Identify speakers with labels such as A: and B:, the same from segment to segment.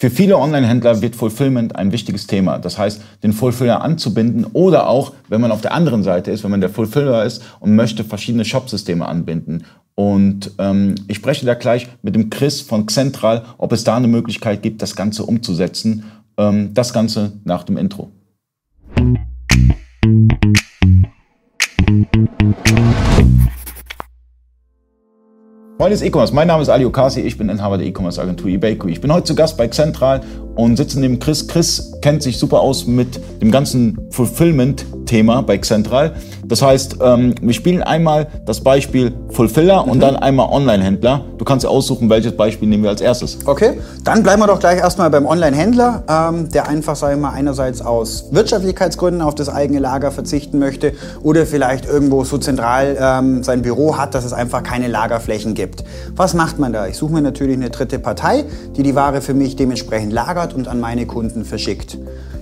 A: Für viele Online-Händler wird Fulfillment ein wichtiges Thema. Das heißt, den Fulfiller anzubinden oder auch, wenn man auf der anderen Seite ist, wenn man der Fulfiller ist und möchte verschiedene Shop-Systeme anbinden. Und ähm, ich spreche da gleich mit dem Chris von Xentral, ob es da eine Möglichkeit gibt, das Ganze umzusetzen. Ähm, das Ganze nach dem Intro. Freunde des E-Commerce, mein Name ist Ali Okasi, ich bin Inhaber der E-Commerce Agentur eBayQ. Ich bin heute zu Gast bei Xentral und sitze neben Chris. Chris kennt sich super aus mit dem ganzen Fulfillment-Thema bei Xentral. Das heißt, ähm, wir spielen einmal das Beispiel Fulfiller mhm. und dann einmal Online-Händler. Du kannst aussuchen, welches Beispiel nehmen wir als erstes.
B: Okay, dann bleiben wir doch gleich erstmal beim Online-Händler, ähm, der einfach, sagen wir mal, einerseits aus Wirtschaftlichkeitsgründen auf das eigene Lager verzichten möchte oder vielleicht irgendwo so zentral ähm, sein Büro hat, dass es einfach keine Lagerflächen gibt. Was macht man da? Ich suche mir natürlich eine dritte Partei, die die Ware für mich dementsprechend lagert und an meine Kunden verschickt.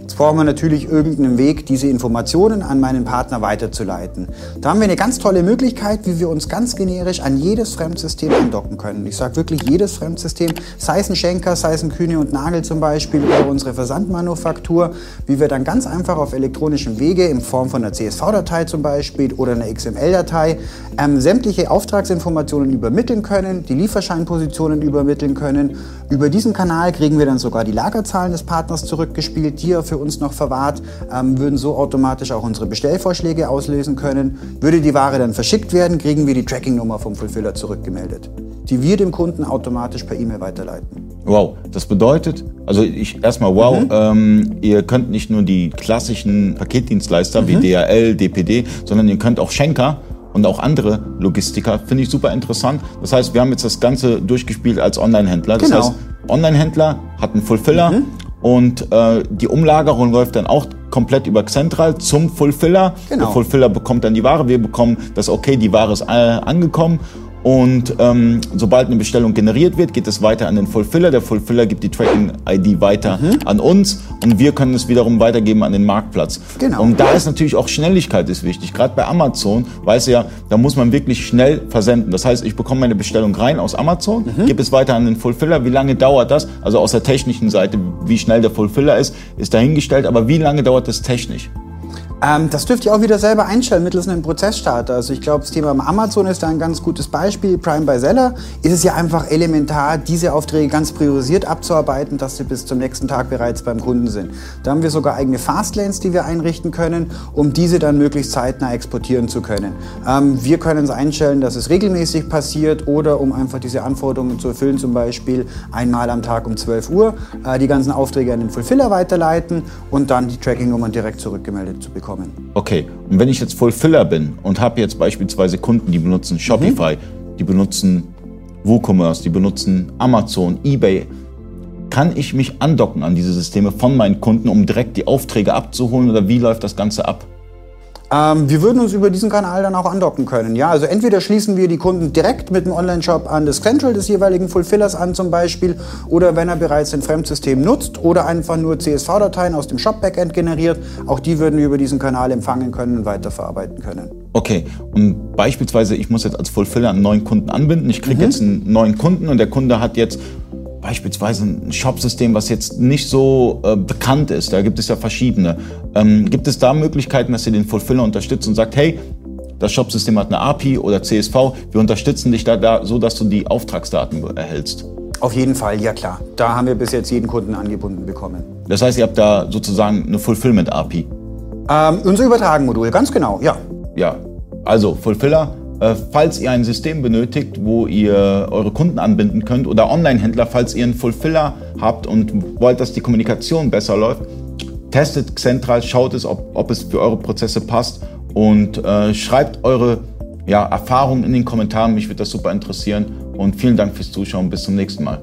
B: Jetzt brauchen wir natürlich irgendeinen Weg, diese Informationen an meinen Partner weiterzuleiten. Da haben wir eine ganz tolle Möglichkeit, wie wir uns ganz generisch an jedes Fremdsystem andocken können. Ich sage wirklich jedes Fremdsystem, sei es ein Schenker, sei es ein Kühne und Nagel zum Beispiel oder unsere Versandmanufaktur, wie wir dann ganz einfach auf elektronischen Wege in Form von einer CSV-Datei zum Beispiel oder einer XML-Datei ähm, sämtliche Auftragsinformationen übermitteln können, die Lieferscheinpositionen übermitteln können. Über diesen Kanal kriegen wir dann sogar die Lagerzahlen des Partners zurückgespielt, die er für uns noch verwahrt, ähm, würden so automatisch auch unsere Bestellvorschläge auslösen können. Würde die Ware dann verschickt werden, kriegen wir die Tracking-Nummer vom Fulfiller zurückgemeldet, die wir dem Kunden automatisch per E-Mail weiterleiten.
A: Wow, das bedeutet, also ich erstmal wow, mhm. ähm, ihr könnt nicht nur die klassischen Paketdienstleister mhm. wie DHL, DPD, sondern ihr könnt auch Schenker und auch andere Logistiker. Finde ich super interessant. Das heißt, wir haben jetzt das Ganze durchgespielt als Online-Händler. Das genau. heißt, Online-Händler hat einen Fulfiller mhm. und äh, die Umlagerung läuft dann auch komplett über Central zum Fulfiller. Genau. Der Fulfiller bekommt dann die Ware, wir bekommen das okay, die Ware ist äh, angekommen und ähm, sobald eine Bestellung generiert wird, geht es weiter an den Fulfiller. Der Fulfiller gibt die Tracking-ID weiter mhm. an uns und wir können es wiederum weitergeben an den Marktplatz. Genau. Und da ist natürlich auch Schnelligkeit ist wichtig. Gerade bei Amazon, weiß ja, da muss man wirklich schnell versenden. Das heißt, ich bekomme meine Bestellung rein aus Amazon, mhm. gebe es weiter an den Fulfiller. Wie lange dauert das? Also aus der technischen Seite, wie schnell der Fulfiller ist, ist dahingestellt. Aber wie lange dauert das technisch?
B: Ähm, das dürft ihr auch wieder selber einstellen mittels einem Prozessstarter. Also ich glaube, das Thema Amazon ist da ein ganz gutes Beispiel. Prime by Seller ist es ja einfach elementar, diese Aufträge ganz priorisiert abzuarbeiten, dass sie bis zum nächsten Tag bereits beim Kunden sind. Da haben wir sogar eigene Fastlanes, die wir einrichten können, um diese dann möglichst zeitnah exportieren zu können. Ähm, wir können es einstellen, dass es regelmäßig passiert oder um einfach diese Anforderungen zu erfüllen, zum Beispiel einmal am Tag um 12 Uhr äh, die ganzen Aufträge an den Fulfiller weiterleiten und dann die Tracking-Nummern direkt zurückgemeldet zu bekommen bekommen.
A: Okay, und wenn ich jetzt Fulfiller bin und habe jetzt beispielsweise Kunden, die benutzen Shopify, mhm. die benutzen WooCommerce, die benutzen Amazon, eBay, kann ich mich andocken an diese Systeme von meinen Kunden, um direkt die Aufträge abzuholen oder wie läuft das Ganze ab?
B: Ähm, wir würden uns über diesen Kanal dann auch andocken können. Ja, also entweder schließen wir die Kunden direkt mit dem Online-Shop an das Central des jeweiligen Fulfillers an zum Beispiel oder wenn er bereits ein Fremdsystem nutzt oder einfach nur CSV-Dateien aus dem Shop-Backend generiert, auch die würden wir über diesen Kanal empfangen können und weiterverarbeiten können.
A: Okay, und beispielsweise ich muss jetzt als Fulfiller einen neuen Kunden anbinden. Ich kriege mhm. jetzt einen neuen Kunden und der Kunde hat jetzt beispielsweise ein Shopsystem, was jetzt nicht so äh, bekannt ist, da gibt es ja verschiedene. Ähm, gibt es da Möglichkeiten, dass ihr den Fulfiller unterstützt und sagt, hey, das Shopsystem hat eine API oder CSV, wir unterstützen dich da, da so, dass du die Auftragsdaten erhältst?
B: Auf jeden Fall, ja klar. Da haben wir bis jetzt jeden Kunden angebunden bekommen.
A: Das heißt, ihr habt da sozusagen eine Fulfillment-API?
B: Ähm, unser Übertragen-Modul, ganz genau, ja.
A: Ja, also Fulfiller falls ihr ein System benötigt, wo ihr eure Kunden anbinden könnt oder Online-Händler, falls ihr einen Fulfiller habt und wollt, dass die Kommunikation besser läuft, testet Xentral, schaut es, ob, ob es für eure Prozesse passt und äh, schreibt eure ja, Erfahrungen in den Kommentaren. Mich würde das super interessieren und vielen Dank fürs Zuschauen. Bis zum nächsten Mal.